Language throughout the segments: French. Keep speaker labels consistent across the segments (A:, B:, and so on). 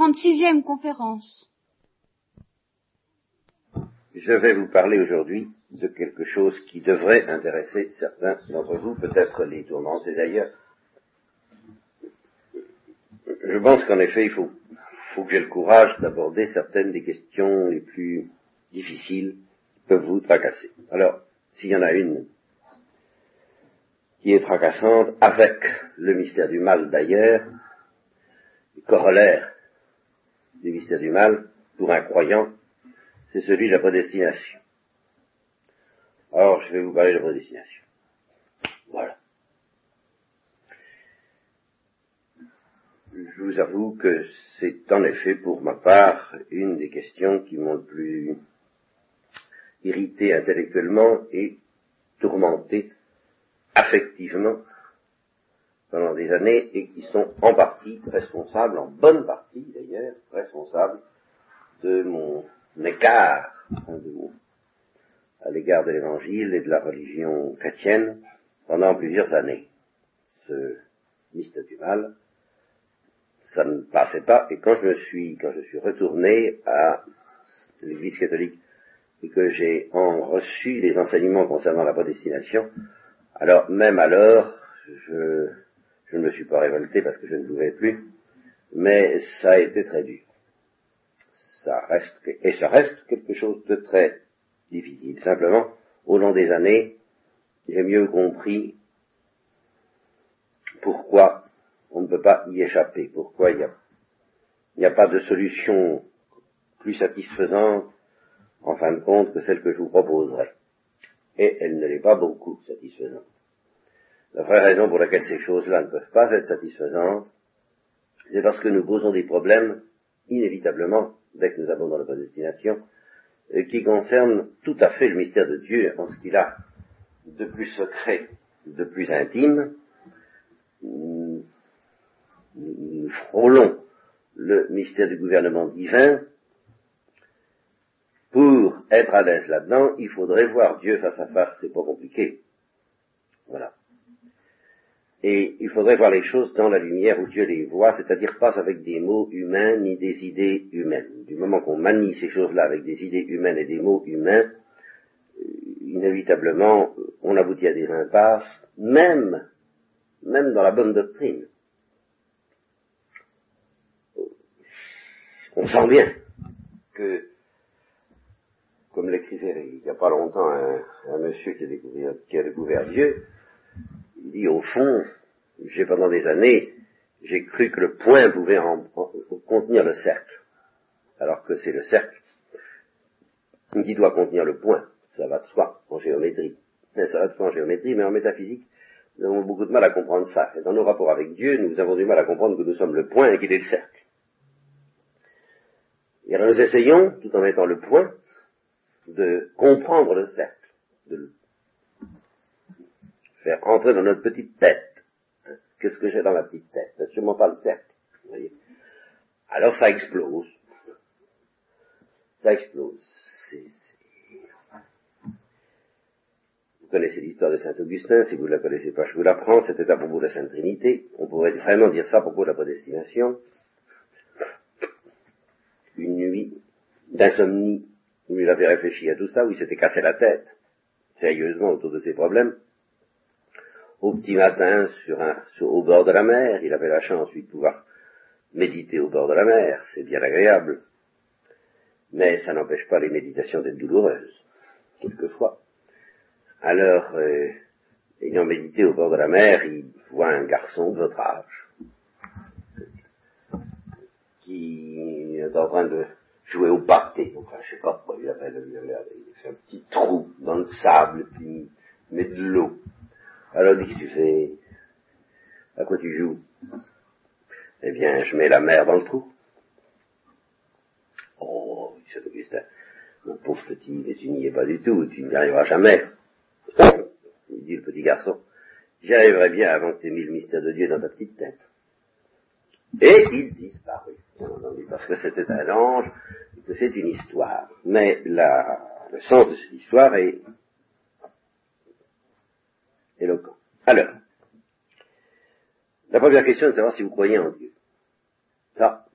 A: 36e conférence.
B: Je vais vous parler aujourd'hui de quelque chose qui devrait intéresser certains d'entre vous, peut-être les tourmenter d'ailleurs. Je pense qu'en effet, il faut, faut que j'ai le courage d'aborder certaines des questions les plus difficiles qui peuvent vous tracasser. Alors, s'il y en a une qui est tracassante, avec le mystère du mal d'ailleurs, corollaire du mystère du mal, pour un croyant, c'est celui de la prédestination. Alors, je vais vous parler de la prédestination. Voilà. Je vous avoue que c'est en effet pour ma part une des questions qui m'ont le plus irrité intellectuellement et tourmenté affectivement pendant des années et qui sont en partie responsables, en bonne partie d'ailleurs, responsables de mon écart à l'égard de l'évangile et de la religion chrétienne pendant plusieurs années. Ce mystère du mal, ça ne passait pas, et quand je me suis, quand je suis retourné à l'église catholique et que j'ai reçu les enseignements concernant la prédestination, alors même alors, je, je ne me suis pas révolté parce que je ne pouvais plus, mais ça a été très dur. Ça reste, et ça reste quelque chose de très difficile. Simplement, au long des années, j'ai mieux compris pourquoi on ne peut pas y échapper, pourquoi il n'y a, a, pas de solution plus satisfaisante, en fin de compte, que celle que je vous proposerai. Et elle ne l'est pas beaucoup satisfaisante. La vraie raison pour laquelle ces choses-là ne peuvent pas être satisfaisantes, c'est parce que nous posons des problèmes, inévitablement, dès que nous avons dans la prédestination, euh, qui concernent tout à fait le mystère de Dieu en ce qu'il a de plus secret, de plus intime. Nous frôlons le mystère du gouvernement divin. Pour être à l'aise là-dedans, il faudrait voir Dieu face à face, c'est pas compliqué. Voilà. Et il faudrait voir les choses dans la lumière où Dieu les voit, c'est-à-dire pas avec des mots humains ni des idées humaines. Du moment qu'on manie ces choses-là avec des idées humaines et des mots humains, euh, inévitablement, on aboutit à des impasses, même, même dans la bonne doctrine. On sent bien que, comme l'écrivait il n'y a pas longtemps un, monsieur qui a, découvert, qui a découvert Dieu, il dit au fond, j'ai pendant des années, j'ai cru que le point pouvait contenir le cercle, alors que c'est le cercle qui doit contenir le point. Ça va de soi en géométrie. Ça va de soi en géométrie, mais en métaphysique, nous avons beaucoup de mal à comprendre ça. Et dans nos rapports avec Dieu, nous avons du mal à comprendre que nous sommes le point et qu'il est le cercle. Et alors nous essayons, tout en mettant le point, de comprendre le cercle, faire entrer dans notre petite tête. Qu'est-ce que j'ai dans ma petite tête? C'est sûrement pas le cercle. Vous voyez Alors ça explose. Ça explose. Vous connaissez l'histoire de Saint Augustin, si vous ne la connaissez pas, je vous l'apprends, c'était à propos de la Sainte Trinité. On pourrait vraiment dire ça à propos de la prédestination. Une nuit d'insomnie où il avait réfléchi à tout ça, où il s'était cassé la tête, sérieusement, autour de ses problèmes au petit matin sur un, au bord de la mer. Il avait la chance, lui, de pouvoir méditer au bord de la mer. C'est bien agréable. Mais ça n'empêche pas les méditations d'être douloureuses, quelquefois. Alors, euh, ayant médité au bord de la mer, il voit un garçon de votre âge qui est en train de jouer au parquet. Enfin, je sais pas pourquoi il appelle, il fait un petit trou dans le sable, puis il met de l'eau. Alors, dis que tu fais À quoi tu joues? Eh bien, je mets la mer dans le trou. Oh, dit Augustin, mon pauvre petit, mais tu n'y es pas du tout, tu n'y arriveras jamais. Oh, dit le petit garçon, j'y arriverai bien avant que tu aies mis le mystère de Dieu dans ta petite tête. Et il disparut, parce que c'était un ange, et que c'est une histoire. Mais le sens de cette histoire est éloquent. Alors, la première question est de savoir si vous croyez en Dieu. Ça,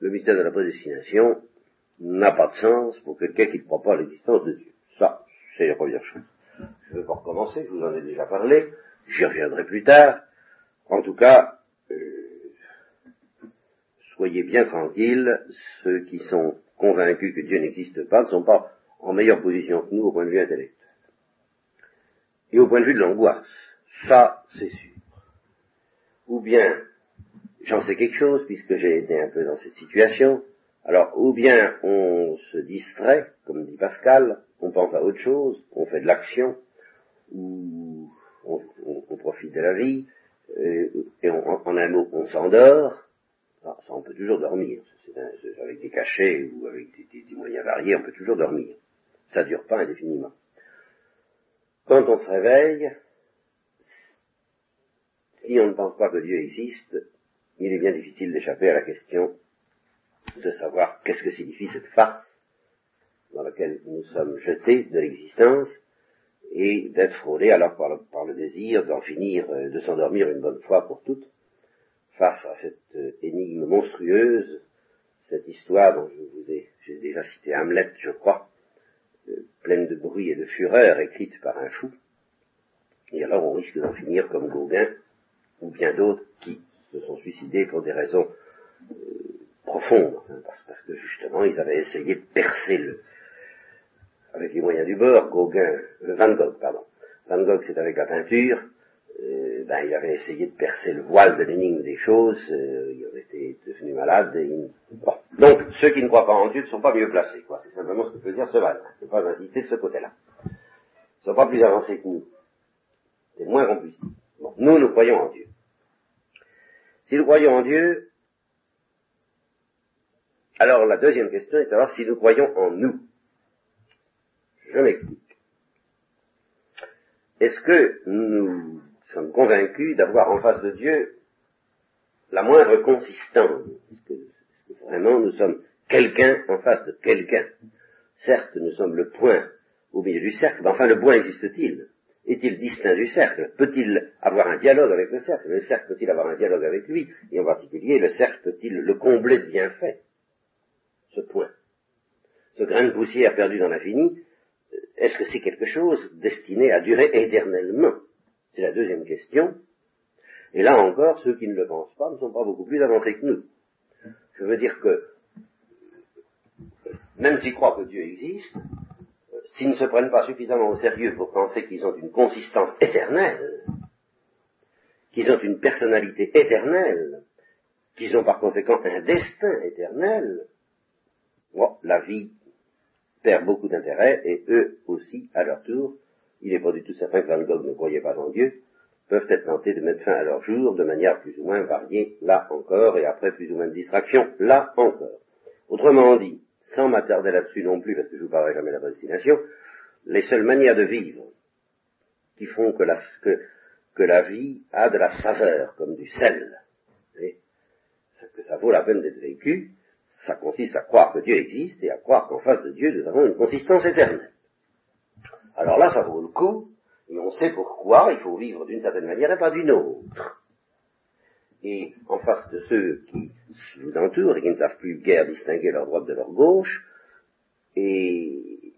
B: le mystère de la prédestination n'a pas de sens pour quelqu'un qui ne croit pas à l'existence de Dieu. Ça, c'est la première chose. Je ne vais pas recommencer, je vous en ai déjà parlé, j'y reviendrai plus tard. En tout cas, euh, soyez bien tranquilles, ceux qui sont convaincus que Dieu n'existe pas ne sont pas en meilleure position que nous au point de vue intellectuel. Et au point de vue de l'angoisse, ça c'est sûr. Ou bien, j'en sais quelque chose puisque j'ai été un peu dans cette situation, alors, ou bien on se distrait, comme dit Pascal, on pense à autre chose, on fait de l'action, ou on, profite de la vie, et, en un mot, on s'endort. Ah, ça, on peut toujours dormir. avec des cachets ou avec des, moyens variés, on peut toujours dormir. Ça ne dure pas indéfiniment. Quand on se réveille, si on ne pense pas que Dieu existe, il est bien difficile d'échapper à la question de savoir qu'est-ce que signifie cette farce dans laquelle nous sommes jetés de l'existence et d'être frôlés alors par le, désir d'en finir, euh, de s'endormir une bonne fois pour toutes face à cette euh, énigme monstrueuse, cette histoire dont je vous ai, j'ai déjà cité Hamlet, je crois, pleine de bruit et de fureur, écrite par un fou. Et alors on risque d'en finir comme Gauguin ou bien d'autres qui se sont suicidés pour des raisons profonde, hein, parce, que justement ils avaient essayé de percer le, avec les moyens du bord, Gauguin, euh, Van Gogh, pardon. Van Gogh c'est avec la peinture, euh, ben, il avait essayé de percer le voile de l'énigme des choses, euh, il avait été devenu malade, bon. Donc, ceux qui ne croient pas en Dieu ne sont pas mieux placés, quoi. C'est simplement ce que veut dire ce mal. Je ne pas insister de ce côté-là. Ils ne sont pas plus avancés que nous. C'est moins qu'on puisse. Bon, nous, nous croyons en Dieu. Si nous croyons en Dieu, alors la deuxième question est de savoir si nous croyons en nous. Je m'explique. Est-ce que nous sommes convaincus d'avoir en face de Dieu la moindre consistance. Est-ce que, vraiment nous sommes quelqu'un en face de quelqu'un? Certes, nous sommes le point au milieu du cercle, mais enfin le point existe-t-il? Est-il distinct du cercle? Peut-il avoir un dialogue avec le cercle? Le cercle peut-il avoir un dialogue avec lui? Et en particulier, le cercle peut-il le combler de bienfaits? Ce point. Ce grain de poussière perdu dans l'infini, est-ce que c'est quelque chose destiné à durer éternellement? C'est la deuxième question. Et là encore, ceux qui ne le pensent pas ne sont pas beaucoup plus avancés que nous. Je veux dire que, même s'ils croient que Dieu existe, s'ils ne se prennent pas suffisamment au sérieux pour penser qu'ils ont une consistance éternelle, qu'ils ont une personnalité éternelle, qu'ils ont par conséquent un destin éternel, la vie perd beaucoup d'intérêt et eux aussi, à leur tour, il n'est pas du tout certain que Van Gogh ne croyait pas en Dieu, peuvent être tentés de mettre fin à leur jour de manière plus ou moins variée, là encore, et après plus ou moins de distraction, là encore. Autrement dit, sans m'attarder là-dessus non plus, parce que je ne vous parlerai jamais de la prédestination, les seules manières de vivre qui font que la, vie a de la saveur, comme du sel, et que ça vaut la peine d'être vécu, ça consiste à croire que Dieu existe et à croire qu'en face de Dieu, nous avons une consistance éternelle. Alors là, ça vaut le coup, et on sait pourquoi il faut vivre d'une certaine manière et pas d'une autre. Et en face de ceux qui vous entourent et qui ne savent plus guère distinguer leur droite de leur gauche, et,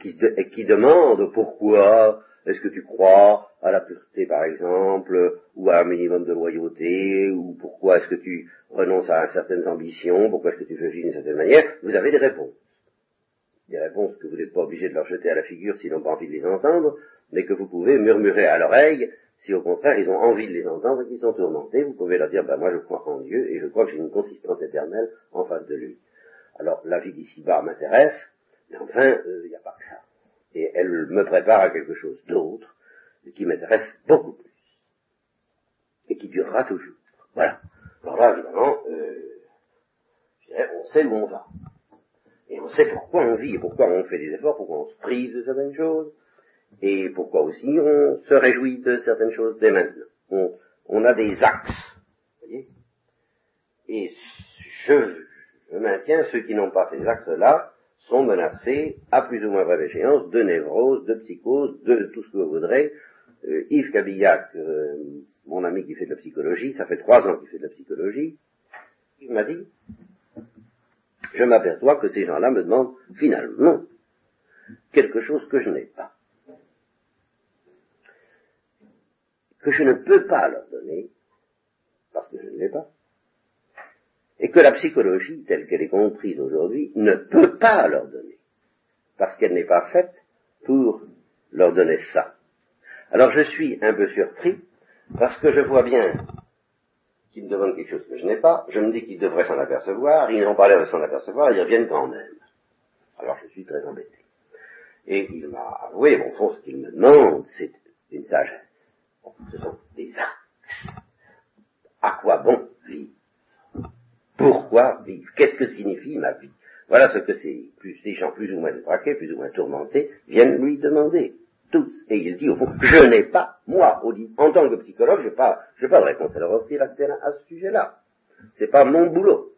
B: qui, demandent pourquoi est-ce que tu crois à la pureté, par exemple, ou à un minimum de loyauté, ou pourquoi est-ce que tu renonces à certaines ambitions, pourquoi est-ce que tu fais d'une certaine manière Vous avez des réponses. Des réponses que vous n'êtes pas obligé de leur jeter à la figure s'ils n'ont pas envie de les entendre, mais que vous pouvez murmurer à l'oreille si au contraire ils ont envie de les entendre et qu'ils sont tourmentés. Vous pouvez leur dire, ben moi je crois en Dieu et je crois que j'ai une consistance éternelle en face de lui. Alors la vie d'ici-bas m'intéresse, mais enfin, il euh, n'y a pas que ça et elle me prépare à quelque chose d'autre, qui m'intéresse beaucoup plus, et qui durera toujours. Voilà. Alors là, évidemment, euh, on sait où on va. Et on sait pourquoi on vit, et pourquoi on fait des efforts, pourquoi on se prive de certaines choses, et pourquoi aussi on se réjouit de certaines choses dès maintenant. On, a des axes. Voyez et je, je maintiens ceux qui n'ont pas ces axes-là, sont menacés, à plus ou moins brève échéance, de névrose, de psychose, de tout ce que vous voudrez. Euh, Yves Cabillac, euh, mon ami qui fait de la psychologie, ça fait trois ans qu'il fait de la psychologie, il m'a dit, je m'aperçois que ces gens-là me demandent finalement quelque chose que je n'ai pas. Que je ne peux pas leur donner, parce que je ne l'ai pas. Et que la psychologie, telle qu'elle est comprise aujourd'hui, ne peut pas leur donner, parce qu'elle n'est pas faite pour leur donner ça. Alors je suis un peu surpris, parce que je vois bien qu'ils me demandent quelque chose que je n'ai pas, je me dis qu'ils devraient s'en apercevoir, ils n'ont pas l'air de s'en apercevoir, ils reviennent quand même. Alors je suis très embêté. Et il m'a avoué, bon fond, ce qu'il me demande, c'est une sagesse. ce sont des axes. À quoi bon vivre? Pourquoi vivre? Qu'est-ce que signifie ma vie? Voilà ce que ces, ces gens plus ou moins détraqués, plus ou moins tourmentés, viennent lui demander. Tous. Et il dit au fond, je n'ai pas, moi, en tant que psychologue, je n'ai pas, pas de réponse à leur offrir à ce, sujet-là. C'est pas mon boulot.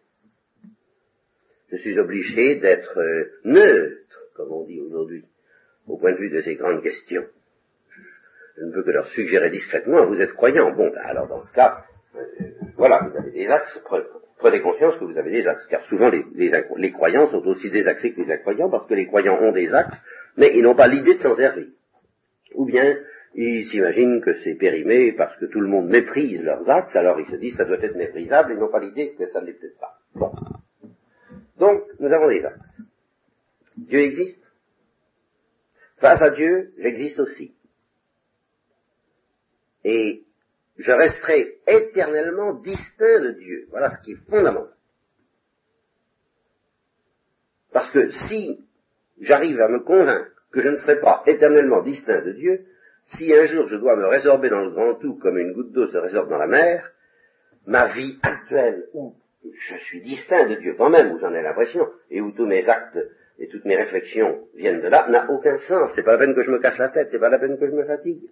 B: Je suis obligé d'être euh, neutre, comme on dit aujourd'hui au point de vue de ces grandes questions. Je, ne peux que leur suggérer discrètement, vous êtes croyants. Bon, ben alors dans ce cas, euh, voilà, vous avez des axes, prenez conscience que vous avez des axes, car souvent les, les, croyants sont aussi désaxés que les incroyants, parce que les croyants ont des axes, mais ils n'ont pas l'idée de s'en servir. Ou bien, ils s'imaginent que c'est périmé parce que tout le monde méprise leurs axes, alors ils se disent ça doit être méprisable, ils n'ont pas l'idée que ça ne l'est peut-être pas. Bon. Donc, nous avons des axes. Dieu existe Face à Dieu, j'existe aussi. Et je resterai éternellement distinct de Dieu. Voilà ce qui est fondamental. Parce que si j'arrive à me convaincre que je ne serai pas éternellement distinct de Dieu, si un jour je dois me résorber dans le grand tout comme une goutte d'eau se résorbe dans la mer, ma vie actuelle où je suis distinct de Dieu quand même, où j'en ai l'impression, et où tous mes actes et toutes mes réflexions viennent de là, n'a aucun sens. C'est pas la peine que je me casse la tête, c'est pas la peine que je me fatigue.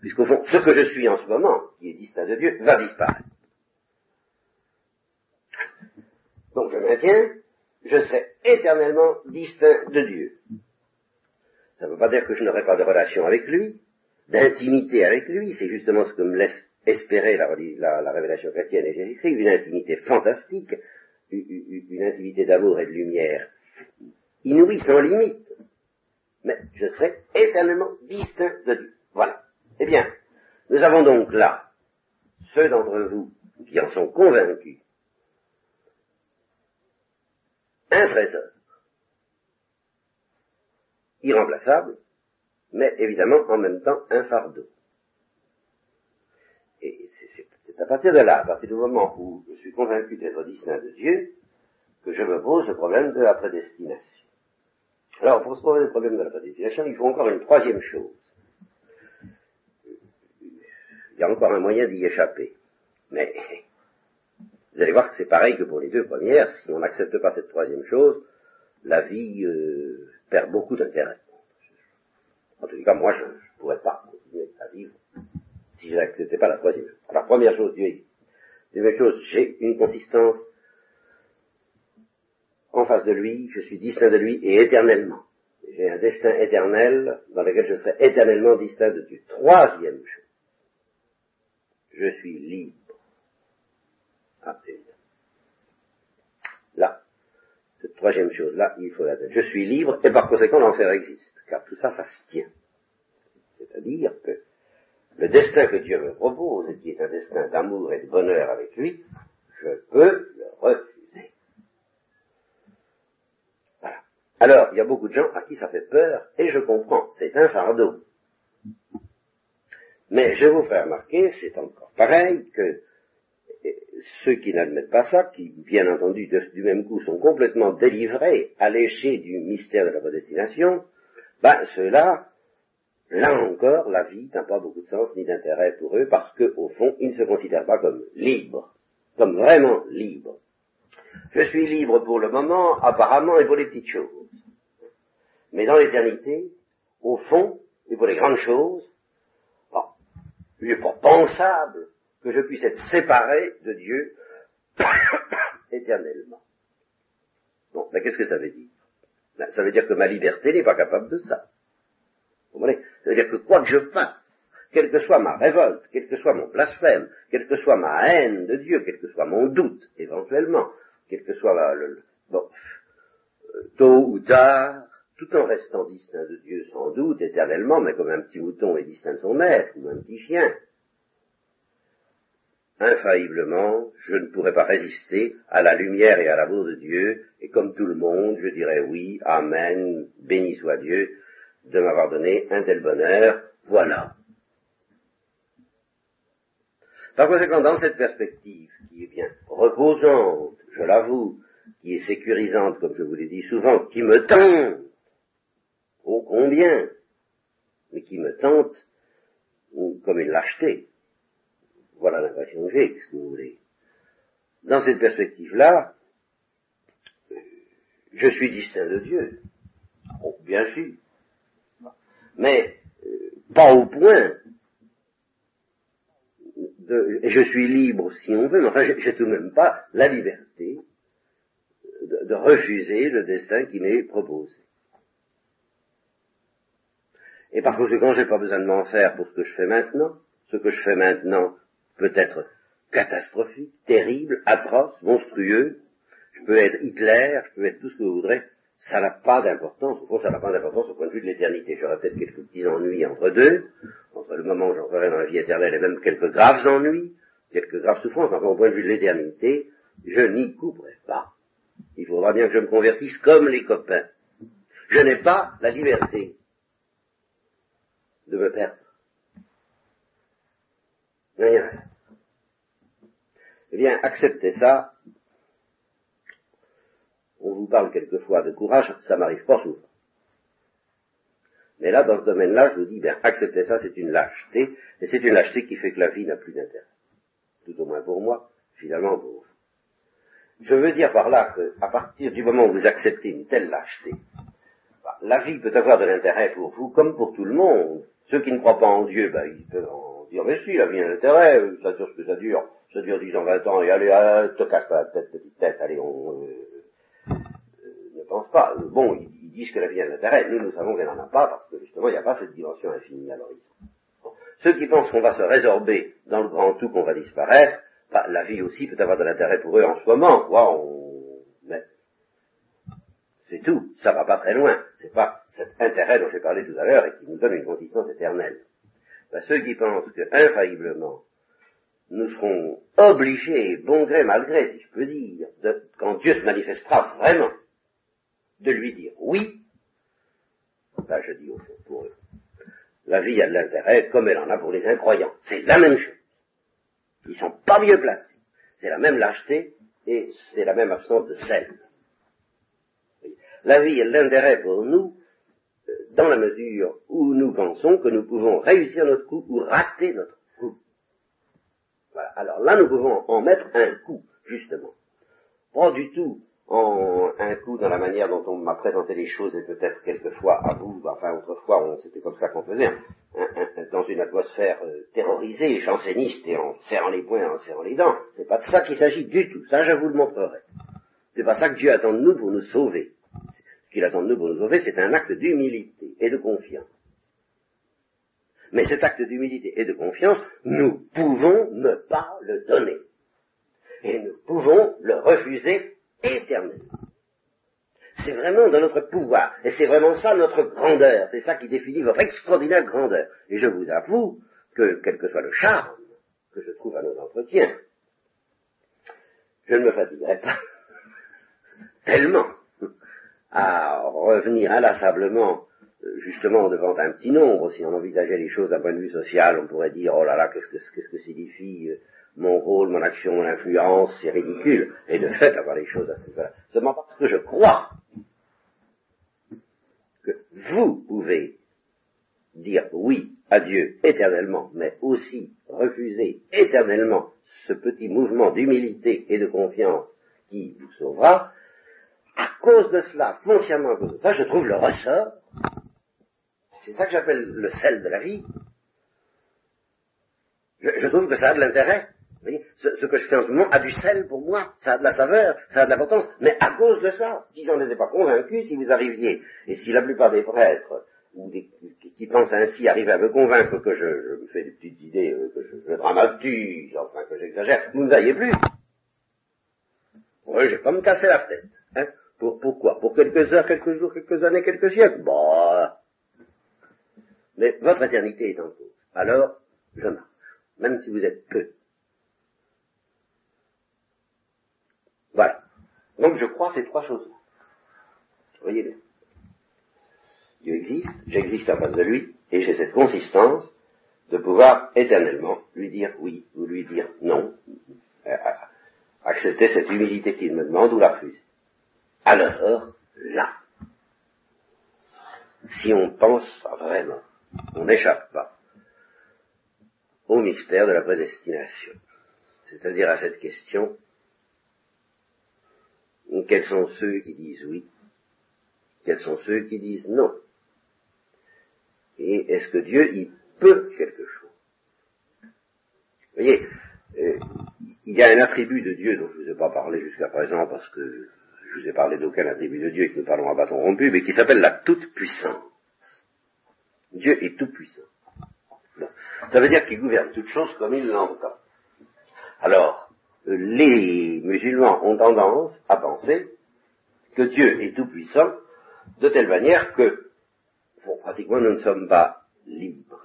B: Puisqu'au fond, ce que je suis en ce moment, qui est distinct de Dieu, va disparaître. Donc je maintiens, je serai éternellement distinct de Dieu. Ça ne veut pas dire que je n'aurai pas de relation avec lui, d'intimité avec lui, c'est justement ce que me laisse espérer la, la révélation chrétienne et Jésus-Christ, une intimité fantastique, une intimité d'amour et de lumière inouï, sans limite. Mais je serai éternellement distinct de Dieu. Voilà. Eh bien, nous avons donc là, ceux d'entre vous qui en sont convaincus, un trésor irremplaçable, mais évidemment en même temps un fardeau. Et c'est à partir de là, à partir du moment où je suis convaincu d'être distinct de Dieu, que je me pose le problème de la prédestination. Alors, pour se poser le problème de la prédestination, il faut encore une troisième chose. Il y a encore un moyen d'y échapper. Mais vous allez voir que c'est pareil que pour les deux premières. Si on n'accepte pas cette troisième chose, la vie euh, perd beaucoup d'intérêt. En tout cas, moi, je ne pourrais pas continuer à vivre si je n'acceptais pas la troisième chose. la première chose, Dieu existe. Deuxième chose, j'ai une consistance en face de lui, je suis distinct de lui et éternellement. J'ai un destin éternel dans lequel je serai éternellement distinct de Dieu. Troisième chose, je suis libre. Cette troisième chose-là, il faut la tête. Je suis libre et par conséquent l'enfer existe, car tout ça, ça se tient. C'est-à-dire que le destin que Dieu me propose, et qui est un destin d'amour et de bonheur avec lui, je peux le refuser. Alors, il y a beaucoup de gens à qui ça fait peur, et je comprends, c'est un fardeau. Mais je vous ferai remarquer, c'est encore pareil, que ceux qui n'admettent pas ça, qui bien entendu du même coup sont complètement délivrés, alléchés du mystère de la prédestination, ben ceux-là, là encore, la vie n'a pas beaucoup de sens ni d'intérêt pour eux, parce qu'au fond, ils ne se considèrent pas comme libres, comme vraiment libres. Je suis libre pour le moment, apparemment, et pour les petites choses. Mais dans l'éternité, au fond, et pour les grandes choses, il n'est pas pensable que je puisse être séparé de Dieu éternellement. Bon, mais qu'est-ce que ça veut dire? Ben, Ça veut dire que ma liberté n'est pas capable de ça. Vous comprenez? Ça veut dire que quoi que je fasse, quelle que soit ma révolte, quel que soit mon blasphème, quelle que soit ma haine de Dieu, quel que soit mon doute, éventuellement, quel que soit le, bon, euh, tôt ou tard, tout en restant distinct de Dieu sans doute, éternellement, mais comme un petit mouton est distinct de son maître, ou un petit chien, infailliblement, je ne pourrais pas résister à la lumière et à l'amour de Dieu, et comme tout le monde, je dirais oui, Amen, béni soit Dieu de m'avoir donné un tel bonheur, voilà. Par conséquent, dans cette perspective, qui est bien reposante, je l'avoue, qui est sécurisante, comme je vous l'ai dit souvent, qui me tente, ô combien, mais qui me tente comme une lâcheté, voilà l'impression que j'ai, que vous voulez. Dans cette perspective-là, je suis distinct de Dieu. Oh, bien sûr. Mais euh, pas au point. De, je suis libre si on veut, mais enfin, j'ai tout de même pas la liberté de, de refuser le destin qui m'est proposé. Et par conséquent, j'ai pas besoin de m'en faire pour ce que je fais maintenant. Ce que je fais maintenant peut être catastrophique, terrible, atroce, monstrueux. Je peux être Hitler, je peux être tout ce que vous voudrez. Ça n'a pas d'importance. Au fond, ça n'a pas d'importance au point de vue de l'éternité. J'aurai peut-être quelques petits ennuis entre deux, entre le moment où j'entrerai dans la vie éternelle et même quelques graves ennuis, quelques graves souffrances. Enfin, au point de vue de l'éternité, je n'y couperai pas. Il faudra bien que je me convertisse comme les copains. Je n'ai pas la liberté de me perdre. Rien. Eh bien, acceptez ça. On vous parle quelquefois de courage, ça m'arrive pas souvent. Mais là, dans ce domaine-là, je vous dis, bien, acceptez ça, c'est une lâcheté, et c'est une lâcheté qui fait que la vie n'a plus d'intérêt. Tout au moins pour moi, finalement pour vous. Je veux dire par là qu'à partir du moment où vous acceptez une telle lâcheté, bah, la vie peut avoir de l'intérêt pour vous comme pour tout le monde. Ceux qui ne croient pas en Dieu, ben, ils peuvent en dire, mais si, la vie a un intérêt, ça dure ce que ça dure, ça dure 10 ans, 20 ans, et allez, allez te casse pas la tête, petite tête, allez, on euh, euh, ne pense pas. Bon, ils, disent que la vie a un intérêt, nous, nous savons qu'elle n'en a pas, parce que justement, il n'y a pas cette dimension infinie à l'horizon. Ceux qui pensent qu'on va se résorber dans le grand tout, qu'on va disparaître, bah, la vie aussi peut avoir de l'intérêt pour eux en ce moment, quoi, on... mais c'est tout, ça va pas très loin, c'est pas cet intérêt dont j'ai parlé tout à l'heure et qui nous donne une consistance éternelle. Bah, ceux qui pensent que, infailliblement, nous serons obligés, bon gré, mal gré, si je peux dire, quand Dieu se manifestera vraiment, de lui dire oui, là je dis au fond pour eux, la vie a de l'intérêt comme elle en a pour les incroyants. C'est la même chose. Ils sont pas mieux placés. C'est la même lâcheté et c'est la même absence de sel. La vie a de l'intérêt pour nous euh, dans la mesure où nous pensons que nous pouvons réussir notre coup ou rater notre coup. Alors là, nous pouvons en mettre un coup, justement. Pas du tout en un coup dans la manière dont on m'a présenté les choses et peut-être quelquefois à vous, enfin autrefois c'était comme ça qu'on faisait, dans une atmosphère euh, terrorisée, janséniste et en serrant les poings, en serrant les dents. C'est pas de ça qu'il s'agit du tout. Ça, je vous le montrerai. C'est pas ça que Dieu attend de nous pour nous sauver. Ce qu'il attend de nous pour nous sauver, c'est un acte d'humilité et de confiance. Mais cet acte d'humilité et de confiance, nous pouvons ne pas le donner. Et nous pouvons le refuser éternellement. C'est vraiment dans notre pouvoir. Et c'est vraiment ça notre grandeur. C'est ça qui définit votre extraordinaire grandeur. Et je vous avoue que, quel que soit le charme que je trouve à nos entretiens, je ne me fatiguerai pas tellement à revenir inlassablement justement devant un petit nombre, si on envisageait les choses d'un point de vue social, on pourrait dire, oh là là, qu'est-ce que, qu'est-ce que signifie euh, mon rôle, mon action, mon influence, c'est ridicule. Et de fait, avoir les choses à ce niveau-là. Seulement parce que je crois que vous pouvez dire oui à Dieu éternellement, mais aussi refuser éternellement ce petit mouvement d'humilité et de confiance qui vous sauvera, à cause de cela, foncièrement à cause de ça, je trouve le ressort c'est ça que j'appelle le sel de la vie. Je, trouve que ça a de l'intérêt. Ce, que je fais en ce moment a du sel pour moi, ça a de la saveur, ça a de l'importance, mais à cause de ça, si j'en ai pas convaincu, si vous arriviez, et si la plupart des prêtres, ou qui, pensent ainsi, arrivent à me convaincre que je, me fais des petites idées, euh, que je, je dramatise, enfin que j'exagère, vous ne voyez plus. Je vais pas me casser la tête. Hein. Pour, pourquoi? Pour quelques heures, quelques jours, quelques années, quelques siècles? Bah. Mais votre éternité est en cause. Alors, je marche, même si vous êtes peu. Voilà. Donc je crois ces trois choses-là. Voyez bien. Dieu existe, j'existe en face de lui, et j'ai cette consistance de pouvoir éternellement lui dire oui ou lui dire non, euh, accepter cette humilité qu'il me demande ou la refuser. Alors, là, si on pense vraiment, on n'échappe pas au mystère de la prédestination, c'est-à-dire à cette question, quels sont ceux qui disent oui, quels sont ceux qui disent non, et est-ce que Dieu y peut quelque chose? Vous voyez, euh, il y a un attribut de Dieu dont je ne vous ai pas parlé jusqu'à présent parce que je vous ai parlé d'aucun attribut de Dieu et que nous parlons à bâton rompu, mais qui s'appelle la toute-puissance. Dieu est tout-puissant. Ça veut dire qu'il gouverne toutes choses comme il l'entend. Alors, les musulmans ont tendance à penser que Dieu est tout-puissant de telle manière que, bon, pratiquement, nous ne sommes pas libres.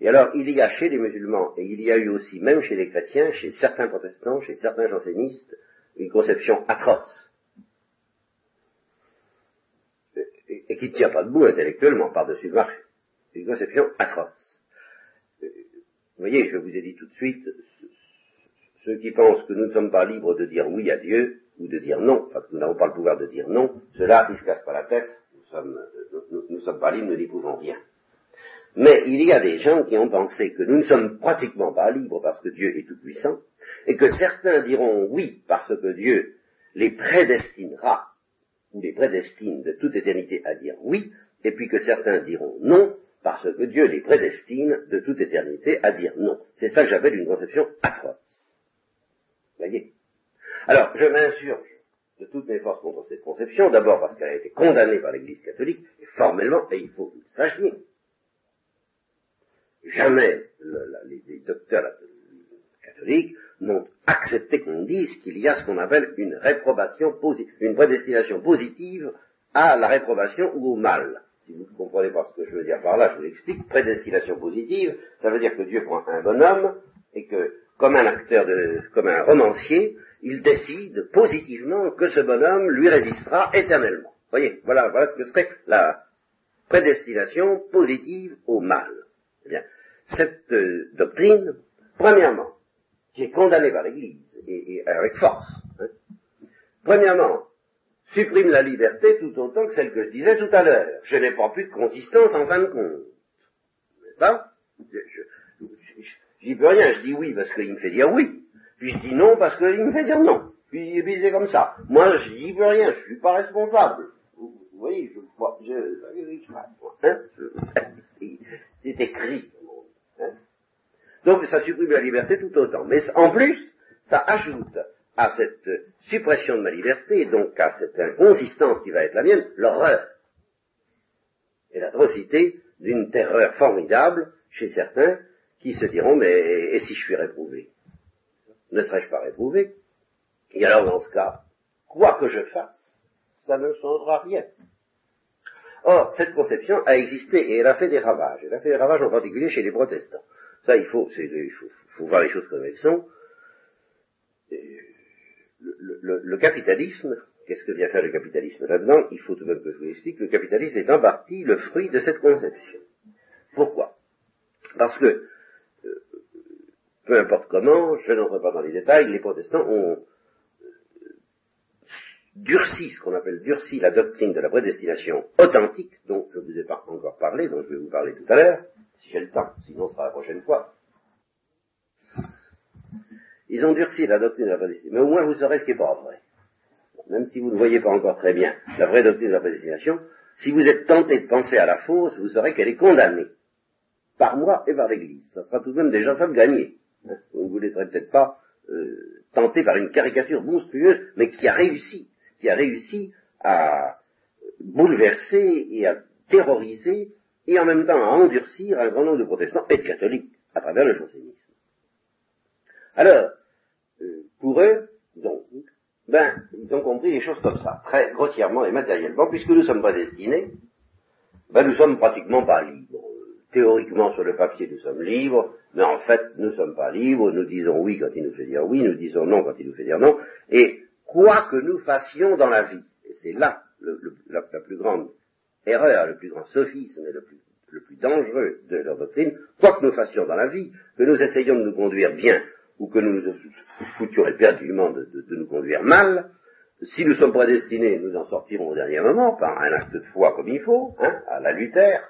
B: Et alors, il y a chez les musulmans, et il y a eu aussi, même chez les chrétiens, chez certains protestants, chez certains jansénistes, une conception atroce. Et, qui ne tient pas debout intellectuellement par-dessus le marché. Une conception atroce. Vous voyez, je vous ai dit tout de suite, ceux qui pensent que nous ne sommes pas libres de dire oui à Dieu, ou de dire non, enfin que nous n'avons pas le pouvoir de dire non, ceux-là, ils se cassent pas la tête, nous sommes, nous, sommes pas libres, nous n'y pouvons rien. Mais il y a des gens qui ont pensé que nous ne sommes pratiquement pas libres parce que Dieu est tout-puissant, et que certains diront oui parce que Dieu les prédestinera, ou les prédestine de toute éternité à dire oui, et puis que certains diront non parce que Dieu les prédestine de toute éternité à dire non. C'est ça que j'appelle une conception atroce. Voyez? Alors, je m'insurge de toutes mes forces contre cette conception, d'abord parce qu'elle a été condamnée par l'Église catholique, et formellement, et il faut que vous le sachiez, jamais les, docteurs catholiques n'ont accepté qu'on dise qu'il y a ce qu'on appelle une réprobation positive, une prédestination positive à la réprobation ou au mal. Si vous ne comprenez pas ce que je veux dire par là, je vous l'explique. Prédestination positive, ça veut dire que Dieu prend un bonhomme et que, comme un acteur de, comme un romancier, il décide positivement que ce bonhomme lui résistera éternellement. Voyez, voilà, voilà ce que serait la prédestination positive au mal. Eh bien, cette euh, doctrine, premièrement, qui est condamnée par l'Église, et, avec force, hein, premièrement, supprime la liberté tout autant que celle que je disais tout à l'heure. Je n'ai pas plus de consistance en fin de compte. N'est-ce pas? J'y peux rien, je dis oui parce qu'il me fait dire oui, puis je dis non parce qu'il me fait dire non. Puis, c'est comme ça. Moi, j'y peux rien, je suis pas responsable. Vous voyez, je, je, je, hein, c'est écrit. Donc ça supprime la liberté tout autant. Mais en plus, ça ajoute à cette suppression de ma liberté, donc à cette inconsistance qui va être la mienne, l'horreur et l'atrocité d'une terreur formidable chez certains qui se diront mais et si je suis réprouvé? Ne serais-je pas réprouvé? Et alors dans ce cas, quoi que je fasse, ça ne changera rien. Or, cette conception a existé et elle a fait des ravages. Elle a fait des ravages en particulier chez les protestants. Ça, il faut, il faut, voir les choses comme elles sont. Le, capitalisme, qu'est-ce que vient faire le capitalisme là-dedans? Il faut tout de même que je vous explique. Le capitalisme est en partie le fruit de cette conception. Pourquoi? Parce que, euh, peu importe comment, je n'entre pas dans les détails, les protestants ont durci, ce qu'on appelle durci la doctrine de la prédestination authentique, dont je ne vous ai pas encore parlé, dont je vais vous parler tout à l'heure, si j'ai le temps, sinon ce sera la prochaine fois. Ils ont durci la doctrine de la prédestination, mais au moins vous saurez ce qui n'est pas vrai. Même si vous ne voyez pas encore très bien la vraie doctrine de la prédestination, si vous êtes tenté de penser à la fausse, vous saurez qu'elle est condamnée. Par moi et par l'Église. Ça sera tout de même déjà ça de gagner. Vous ne vous laisserez peut-être pas euh, tenter par une caricature monstrueuse, mais qui a réussi qui a réussi à bouleverser et à terroriser et en même temps à endurcir un grand nombre de protestants et de catholiques à travers le jansénisme. Alors, pour eux, donc, ben, ils ont compris les choses comme ça, très grossièrement et matériellement, puisque nous sommes pas destinés, ben nous sommes pratiquement pas libres. Théoriquement, sur le papier, nous sommes libres, mais en fait, nous sommes pas libres. Nous disons oui quand il nous fait dire oui, nous disons non quand il nous fait dire non. Et quoi que nous fassions dans la vie, et c'est là la, plus grande erreur, le plus grand sophisme et le plus, le plus dangereux de leur doctrine, quoi que nous fassions dans la vie, que nous essayions de nous conduire bien ou que nous nous foutions éperdument de, de, nous conduire mal, si nous sommes prédestinés, nous en sortirons au dernier moment par un acte de foi comme il faut, hein, à la Luther,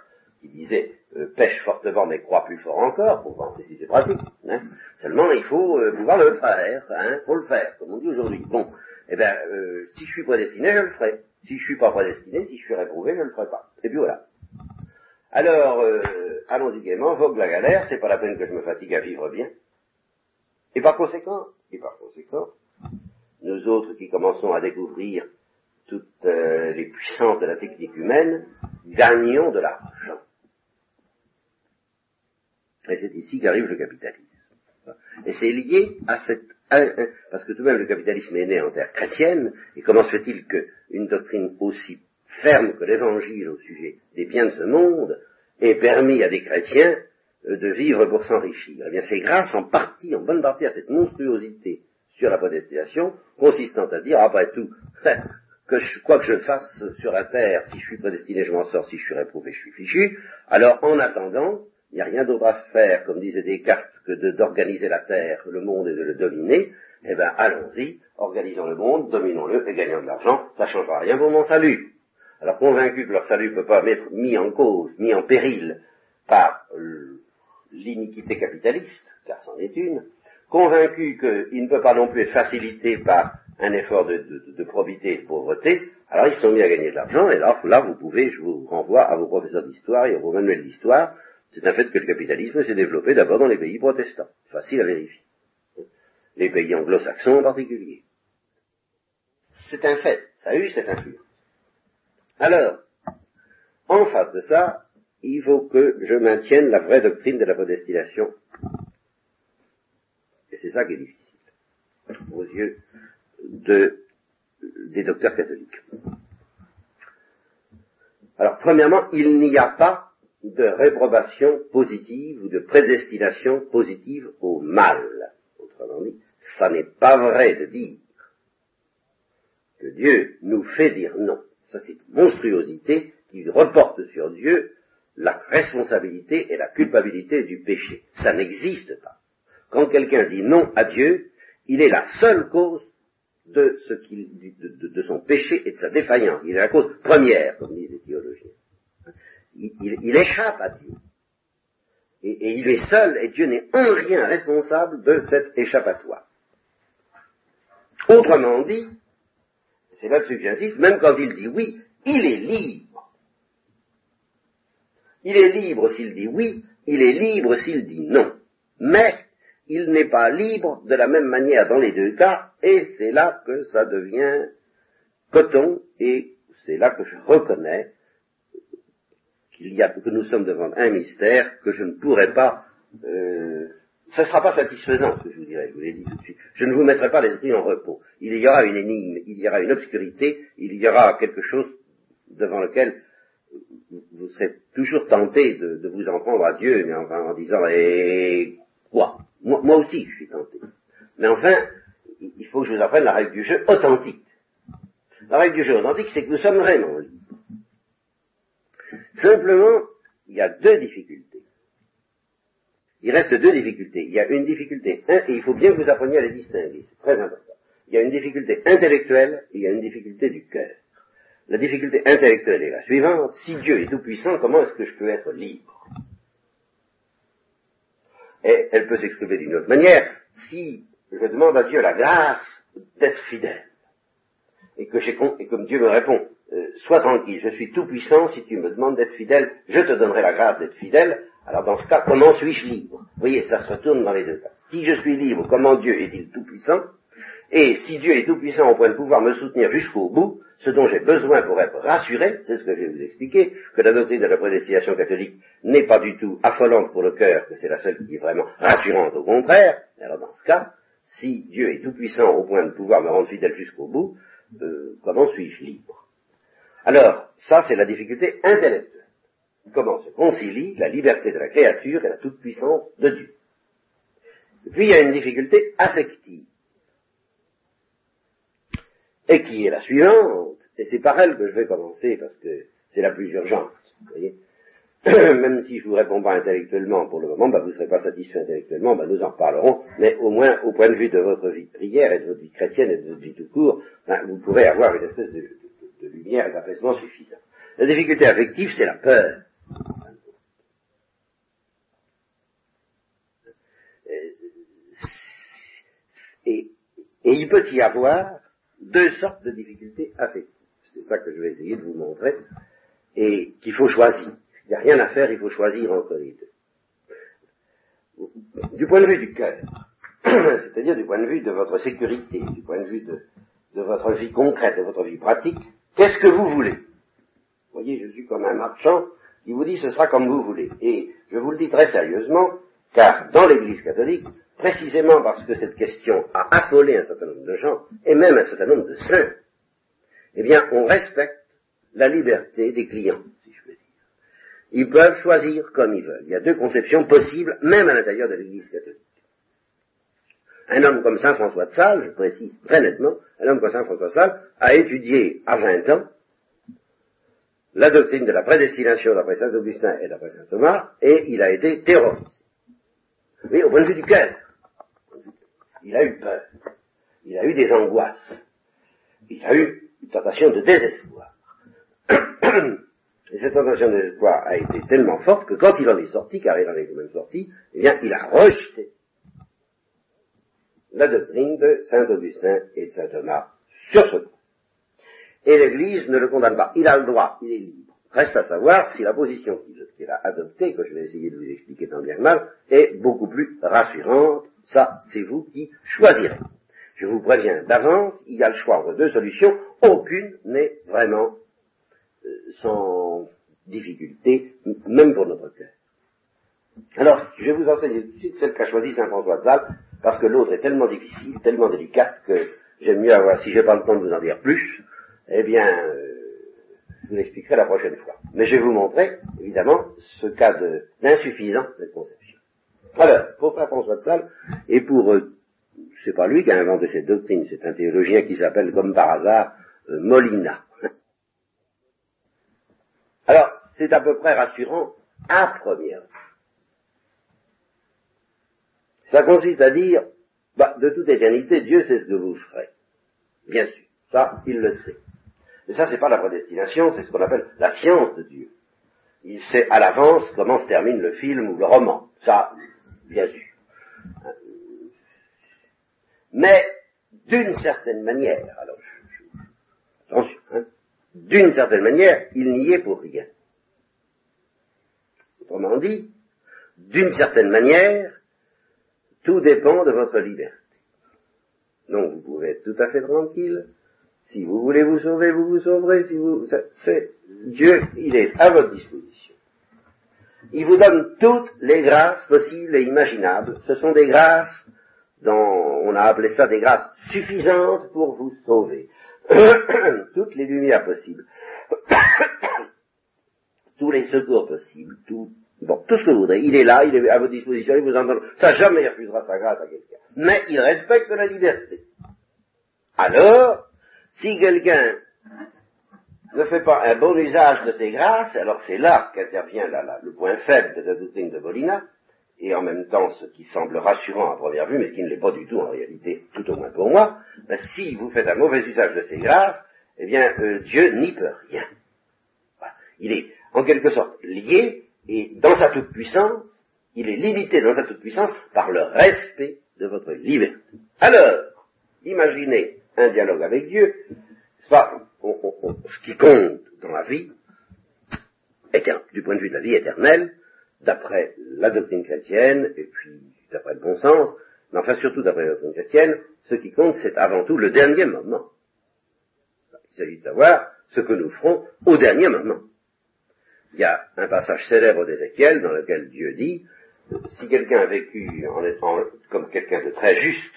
B: qui disait euh, pêche fortement mais croit plus fort encore, pour penser si c'est pratique. Hein. Seulement il faut euh, pouvoir le faire, hein, faut le faire, comme on dit aujourd'hui. Bon, eh bien, euh, si je suis prédestiné, je le ferai. Si je suis pas prédestiné, si je suis réprouvé, je le ferai pas. Et puis voilà. Alors, allons-y gaiement, vogue la galère, c'est pas la peine que je me fatigue à vivre bien. Et par conséquent, et par conséquent, nous autres qui commençons à découvrir toutes les puissances de la technique humaine, gagnons de l'argent. Et c'est ici qu'arrive le capitalisme. Et c'est lié à cette... Parce que tout de même le capitalisme est né en terre chrétienne, et comment se fait-il qu'une doctrine aussi ferme que l'évangile au sujet des biens de ce monde ait permis à des chrétiens euh, de vivre pour s'enrichir Eh bien c'est grâce en partie, en bonne partie, à cette monstruosité sur la prédestination, consistant à dire, après tout, que quoi que je fasse sur la terre, si je suis prédestiné, je m'en sors, si je suis réprouvé, je suis fichu, alors en attendant, il n'y a rien d'autre à faire, comme disait Descartes, que d'organiser la Terre, le monde et de le dominer. Eh bien, allons-y, organisons le monde, dominons-le et gagnons de l'argent, ça ne changera rien pour mon salut. Alors, convaincu que leur salut ne peut pas être mis en cause, mis en péril par l'iniquité capitaliste, car c'en est une, convaincu qu'il ne peut pas non plus être facilité par un effort de, probité et de pauvreté, alors ils se sont mis à gagner de l'argent, et là, là, vous pouvez, je vous renvoie à vos professeurs d'histoire et à vos manuels d'histoire, c'est un fait que le capitalisme s'est développé d'abord dans les pays protestants. Facile à vérifier. Les pays anglo-saxons en particulier. C'est un fait. Ça a eu cette influence. Alors, en face de ça, il faut que je maintienne la vraie doctrine de la prédestination. Et c'est ça qui est difficile, aux yeux de, des docteurs catholiques. Alors, premièrement, il n'y a pas de réprobation positive ou de prédestination positive au mal. Autrement dit, ça n'est pas vrai de dire que Dieu nous fait dire non. Ça, c'est une monstruosité qui reporte sur Dieu la responsabilité et la culpabilité du péché. Ça n'existe pas. Quand quelqu'un dit non à Dieu, il est la seule cause de, ce de, son péché et de sa défaillance. Il est la cause première, comme disent les théologiens il, échappe à Dieu. Et, il est seul, et Dieu n'est en rien responsable de cet échappatoire. Autrement dit, c'est là-dessus que j'insiste, même quand il dit oui, il est libre. Il est libre s'il dit oui, il est libre s'il dit non. Mais il n'est pas libre de la même manière dans les deux cas, et c'est là que ça devient coton, et c'est là que je reconnais qu'il y a, que nous sommes devant un mystère que je ne pourrais pas, euh, ça ne sera pas satisfaisant ce que je vous dirai, je vous l'ai dit tout de suite. Je ne vous mettrai pas l'esprit en repos. Il y aura une énigme, il y aura une obscurité, il y aura quelque chose devant lequel vous serez toujours tenté de, vous en prendre à Dieu, mais enfin en disant, et quoi? Moi, moi aussi je suis tenté. Mais enfin, il faut que je vous apprenne la règle du jeu authentique. La règle du jeu authentique, c'est que nous sommes vraiment libres. Simplement, il y a deux difficultés. Il reste deux difficultés. Il y a une difficulté, et il faut bien que vous appreniez à les distinguer, c'est très important. Il y a une difficulté intellectuelle et il y a une difficulté du cœur. La difficulté intellectuelle est la suivante. Si Dieu est tout-puissant, comment est-ce que je peux être libre? Et elle peut s'exprimer d'une autre manière. Si je demande à Dieu la grâce d'être fidèle, et que, et comme Dieu me répond, euh, sois tranquille, je suis tout puissant, si tu me demandes d'être fidèle, je te donnerai la grâce d'être fidèle, alors dans ce cas, comment suis-je libre? Vous voyez, ça se retourne dans les deux cas. Si je suis libre, comment Dieu est-il tout puissant Et si Dieu est tout puissant au point de pouvoir me soutenir jusqu'au bout, ce dont j'ai besoin pour être rassuré, c'est ce que je vais vous expliquer, que la doctrine de la prédestination catholique n'est pas du tout affolante pour le cœur, que c'est la seule qui est vraiment rassurante au contraire, alors dans ce cas, si Dieu est tout-puissant au point de pouvoir me rendre fidèle jusqu'au bout, euh, comment suis-je libre? Alors, ça c'est la difficulté intellectuelle. Comment se concilie la liberté de la créature et la toute-puissance de Dieu? Puis il y a une difficulté affective, et qui est la suivante, et c'est par elle que je vais commencer parce que c'est la plus urgente. Vous voyez Même si je vous réponds pas intellectuellement pour le moment, bah, vous ne serez pas satisfait intellectuellement, bah, nous en reparlerons, mais au moins au point de vue de votre vie de prière et de votre vie chrétienne et de votre vie tout court, bah, vous pourrez avoir une espèce de, lumière et d'apaisement suffisant. La difficulté affective, c'est la peur. Et il peut y avoir deux sortes de difficultés affectives. C'est ça que je vais essayer de vous montrer. Et qu'il faut choisir. Il n'y a rien à faire, il faut choisir entre les deux. Du point de vue du cœur, c'est-à-dire du point de vue de votre sécurité, du point de vue de, votre vie concrète, de votre vie pratique, qu'est-ce que vous voulez? Vous voyez, je suis comme un marchand qui vous dit ce sera comme vous voulez. Et je vous le dis très sérieusement, car dans l'Église catholique, précisément parce que cette question a affolé un certain nombre de gens, et même un certain nombre de saints, eh bien, on respecte la liberté des clients, si je peux dire. Ils peuvent choisir comme ils veulent. Il y a deux conceptions possibles, même à l'intérieur de l'Église catholique. Un homme comme Saint François de Sales, je précise très nettement, un homme comme Saint François de Sales a étudié à 20 ans la doctrine de la prédestination d'après Saint Augustin et d'après Saint Thomas, et il a été terrorisé. Oui, au point de vue du cœur. Il a eu peur. Il a eu des angoisses. Il a eu une tentation de désespoir. Et cette tentation de désespoir a été tellement forte que quand il en est sorti, car il en est quand même sorti, eh bien, il a rejeté la doctrine de Saint Augustin et de Saint Thomas sur ce point. Et l'Église ne le condamne pas. Il a le droit, il est libre. Reste à savoir si la position qu'il a adoptée, que je vais essayer de vous expliquer tant bien que mal, est beaucoup plus rassurante. Ça, c'est vous qui choisirez. Je vous préviens d'avance, il y a le choix entre deux solutions, aucune n'est vraiment euh, sans difficulté, même pour notre cœur. Alors, je vais vous enseigner tout de suite celle qu'a choisie Saint François de Sales, parce que l'autre est tellement difficile, tellement délicate, que j'aime mieux avoir, si j'ai pas le temps de vous en dire plus, eh bien, euh, je vous l'expliquerai la prochaine fois. Mais je vais vous montrer, évidemment, ce cas d'insuffisant de conception. Alors, pour Saint François de Sales, et pour euh, c'est pas lui qui a inventé cette doctrine, c'est un théologien qui s'appelle, comme par hasard, euh, Molina. Alors, c'est à peu près rassurant à première vue. Ça consiste à dire, bah, de toute éternité, Dieu sait ce que vous ferez. Bien sûr, ça, il le sait. Mais ça, c'est pas la prédestination, c'est ce qu'on appelle la science de Dieu. Il sait à l'avance comment se termine le film ou le roman. Ça, bien sûr. Mais d'une certaine manière, alors attention, hein, d'une certaine manière, il n'y est pour rien. Autrement dit, d'une certaine manière, tout dépend de votre liberté. Donc vous pouvez être tout à fait tranquille. Si vous voulez vous sauver, vous vous sauverez. Si vous, c'est Dieu, il est à votre disposition. Il vous donne toutes les grâces possibles et imaginables. Ce sont des grâces dont on a appelé ça des grâces suffisantes pour vous sauver. Toutes les lumières possibles. Tous les secours possibles. Tout, bon, tout ce que vous voudrez. Il est là, il est à votre disposition, il vous en donne. Ça jamais refusera sa grâce à quelqu'un. Mais il respecte la liberté. Alors, si quelqu'un ne fait pas un bon usage de ses grâces, alors c'est là qu'intervient le point faible de la doctrine de Bolina, et en même temps ce qui semble rassurant à première vue, mais qui ne l'est pas du tout en réalité, tout au moins pour moi, ben, si vous faites un mauvais usage de ces grâces, eh bien euh, Dieu n'y peut rien. Il est en quelque sorte lié, et dans sa toute-puissance, il est limité dans sa toute-puissance par le respect de votre liberté. Alors, imaginez un dialogue avec Dieu, pas, ce qui compte dans la vie, du point de vue de la vie éternelle, d'après la doctrine chrétienne, et puis d'après le bon sens, mais enfin surtout d'après la doctrine chrétienne, ce qui compte, c'est avant tout le dernier moment. Il s'agit de savoir ce que nous ferons au dernier moment. Il y a un passage célèbre d'Ézéchiel dans lequel Dieu dit, si quelqu'un a vécu en étant comme quelqu'un de très juste,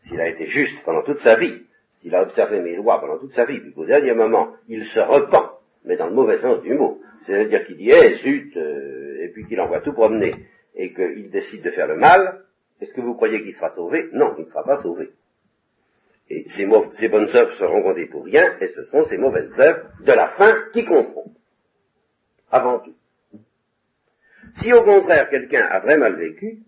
B: s'il a été juste pendant toute sa vie, s'il a observé mes lois pendant toute sa vie, puis qu'au dernier moment, il se repent, mais dans le mauvais sens du mot, c'est-à-dire qu'il dit, eh, zut, euh, et puis qu'il envoie tout promener, et qu'il décide de faire le mal, est-ce que vous croyez qu'il sera sauvé? Non, il ne sera pas sauvé. Et ces, bonnes œuvres seront comptées pour rien, et ce sont ces mauvaises œuvres de la fin qui compteront. Avant tout. Si au contraire quelqu'un a très mal vécu,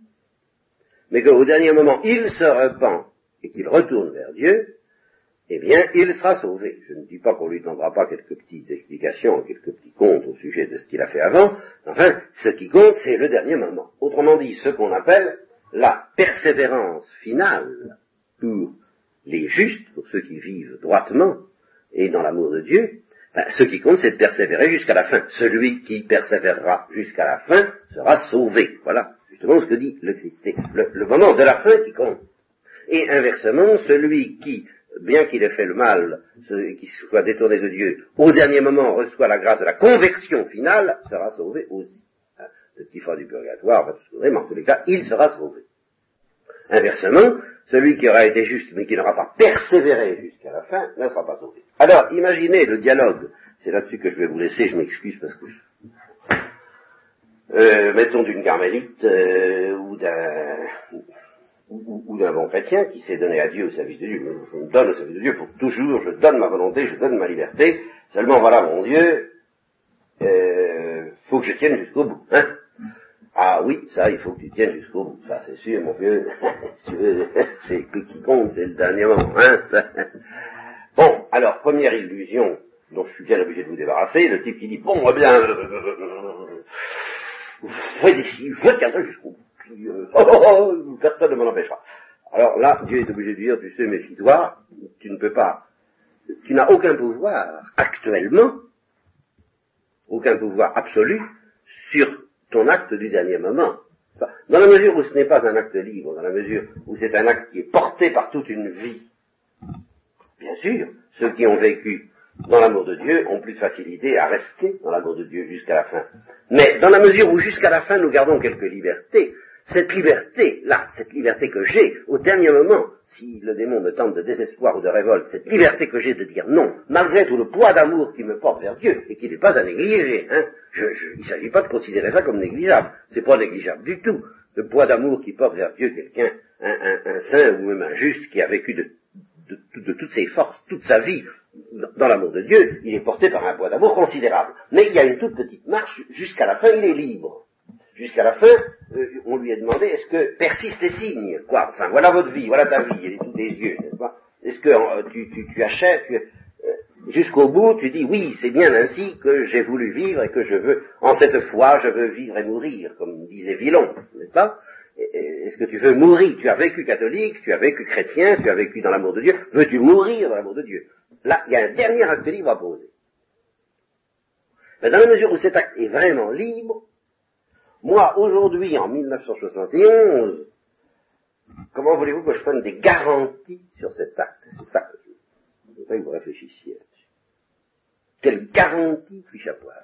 B: mais qu'au dernier moment il se repent et qu'il retourne vers Dieu, eh bien, il sera sauvé. Je ne dis pas qu'on lui donnera pas quelques petites explications, quelques petits comptes au sujet de ce qu'il a fait avant. Enfin, ce qui compte, c'est le dernier moment. Autrement dit, ce qu'on appelle la persévérance finale pour les justes, pour ceux qui vivent droitement et dans l'amour de Dieu, ben, ce qui compte, c'est de persévérer jusqu'à la fin. Celui qui persévérera jusqu'à la fin sera sauvé. Voilà justement ce que dit le Christ. C'est le, moment de la fin qui compte. Et inversement, celui qui, bien qu'il ait fait le mal, qui soit détourné de Dieu, au dernier moment reçoit la grâce de la conversion finale, sera sauvé aussi. Hein, ce qui fera du purgatoire, vraiment, en tous les cas, il sera sauvé. Inversement, celui qui aura été juste mais qui n'aura pas persévéré jusqu'à la fin ne sera pas sauvé. Alors, imaginez le dialogue, c'est là-dessus que je vais vous laisser, je m'excuse parce que je... Euh, mettons d'une carmélite euh, ou d'un ou, d'un bon chrétien qui s'est donné à Dieu au service de Dieu. Je me donne au service de Dieu pour toujours, je donne ma volonté, je donne ma liberté. Seulement voilà mon Dieu, euh, faut que je tienne jusqu'au bout. Hein ah oui, ça, il faut que tu tiennes jusqu'au bout. Ça, c'est sûr, mon vieux. c'est qui compte, c'est le dernier moment. Hein, Bon, alors, première illusion dont je suis bien obligé de vous débarrasser, le type qui dit, bon, eh bien, faites ici, je tiendrai jusqu'au bout. Oh, oh, oh, personne ne m'en empêchera. Alors là, Dieu est obligé de dire, tu sais, méfie-toi, tu ne peux pas, tu n'as aucun pouvoir actuellement, aucun pouvoir absolu sur ton acte du dernier moment. Dans la mesure où ce n'est pas un acte libre, dans la mesure où c'est un acte qui est porté par toute une vie, bien sûr, ceux qui ont vécu dans l'amour de Dieu ont plus de facilité à rester dans l'amour de Dieu jusqu'à la fin. Mais dans la mesure où jusqu'à la fin nous gardons quelques libertés, cette liberté-là, cette liberté que j'ai, au dernier moment, si le démon me tente de désespoir ou de révolte, cette liberté que j'ai de dire non, malgré tout le poids d'amour qui me porte vers Dieu, et qui n'est pas à négliger, hein, je, il ne s'agit pas de considérer ça comme négligeable, c'est pas négligeable du tout. Le poids d'amour qui porte vers Dieu quelqu'un, un, saint ou même un juste qui a vécu de, de toutes ses forces, toute sa vie, dans l'amour de Dieu, il est porté par un poids d'amour considérable. Mais il y a une toute petite marche, jusqu'à la fin il est libre jusqu'à la fin, euh, on lui a demandé est-ce que persiste et signe, quoi? Enfin, voilà votre vie, voilà ta vie, elle est sous tes yeux, n'est-ce pas? Est-ce que euh, tu, tu, tu, achètes euh, jusqu'au bout, tu dis oui, c'est bien ainsi que j'ai voulu vivre et que je veux, en cette foi, je veux vivre et mourir, comme disait Villon, n'est-ce pas? Est-ce que tu veux mourir? Tu as vécu catholique, tu as vécu chrétien, tu as vécu dans l'amour de Dieu. Veux-tu mourir dans l'amour de Dieu? Là, il y a un dernier acte libre à poser. Mais dans la mesure où cet acte est vraiment libre, moi, aujourd'hui, en 1971, comment voulez-vous que je prenne des garanties sur cet acte? C'est ça que je voudrais que vous réfléchissiez là-dessus. Quelle garantie puis-je avoir?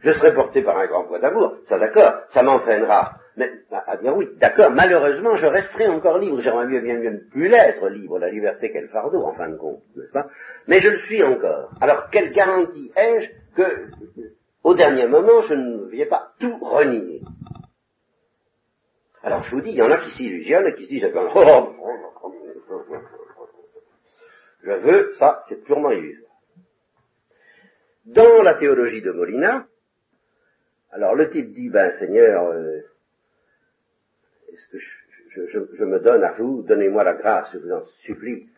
B: Je serai porté par un grand poids d'amour, ça d'accord, ça m'entraînera. Mais à dire oui, d'accord, malheureusement, je resterai encore libre. J'aimerais mieux bien mieux ne plus l'être libre, la liberté quel fardeau, en fin de compte, n'est-ce pas? Mais je le suis encore. Alors, quelle garantie ai-je que au dernier moment, je ne viens pas tout renier. Alors je vous dis, il y en a qui s'illusionnent et qui se disent, oh, je veux, ça c'est purement illusoire. Dans la théologie de Molina, alors le type dit, ben Seigneur, euh, est-ce que je, me donne à vous, donnez-moi la grâce, je vous en supplie,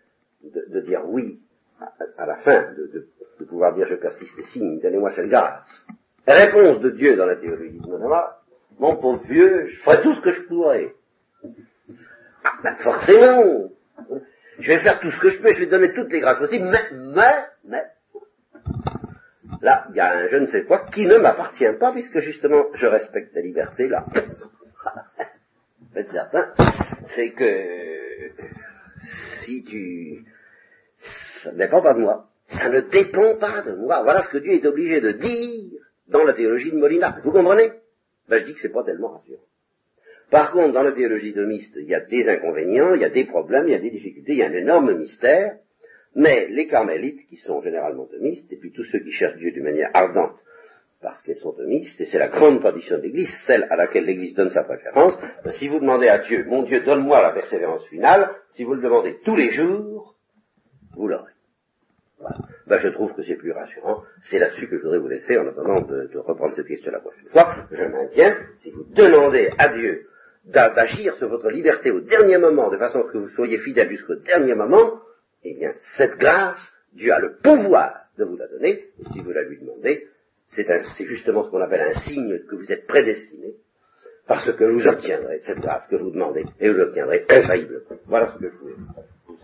B: de, dire oui à, la fin, de, de pouvoir dire je persiste et signe, donnez-moi cette grâce. Réponse de Dieu dans la théologie de mon pauvre vieux, je ferai tout ce que je pourrai. Ah, ben forcément, je vais faire tout ce que je peux, je vais donner toutes les grâces possibles, mais, mais, mais, là, il y a un je ne sais quoi qui ne m'appartient pas, puisque justement, je respecte ta liberté, là. Faites certain, c'est que si tu, ça ne dépend pas de moi. Ça ne dépend pas de moi. Voilà ce que Dieu est obligé de dire dans la théologie de Molina. Vous comprenez? Ben, Je dis que c'est pas tellement rassurant. Par contre, dans la théologie thomiste, il y a des inconvénients, il y a des problèmes, il y a des difficultés, il y a un énorme mystère, mais les carmélites, qui sont généralement thomistes, et puis tous ceux qui cherchent Dieu d'une manière ardente, parce qu'elles sont thomistes, et c'est la grande tradition de l'Église, celle à laquelle l'Église donne sa préférence, ben, si vous demandez à Dieu, mon Dieu, donne-moi la persévérance finale, si vous le demandez tous les jours, vous l'aurez. Ben, je trouve que c'est plus rassurant. C'est là-dessus que je voudrais vous laisser en attendant de, reprendre cette question la prochaine fois. Je maintiens, si vous demandez à Dieu d'agir sur votre liberté au dernier moment, de façon à ce que vous soyez fidèle jusqu'au dernier moment, eh bien, cette grâce, Dieu a le pouvoir de vous la donner, et si vous la lui demandez, c'est justement ce qu'on appelle un signe que vous êtes prédestiné, parce que vous obtiendrez cette grâce que vous demandez, et vous l'obtiendrez infailliblement. Voilà ce que je voulais vous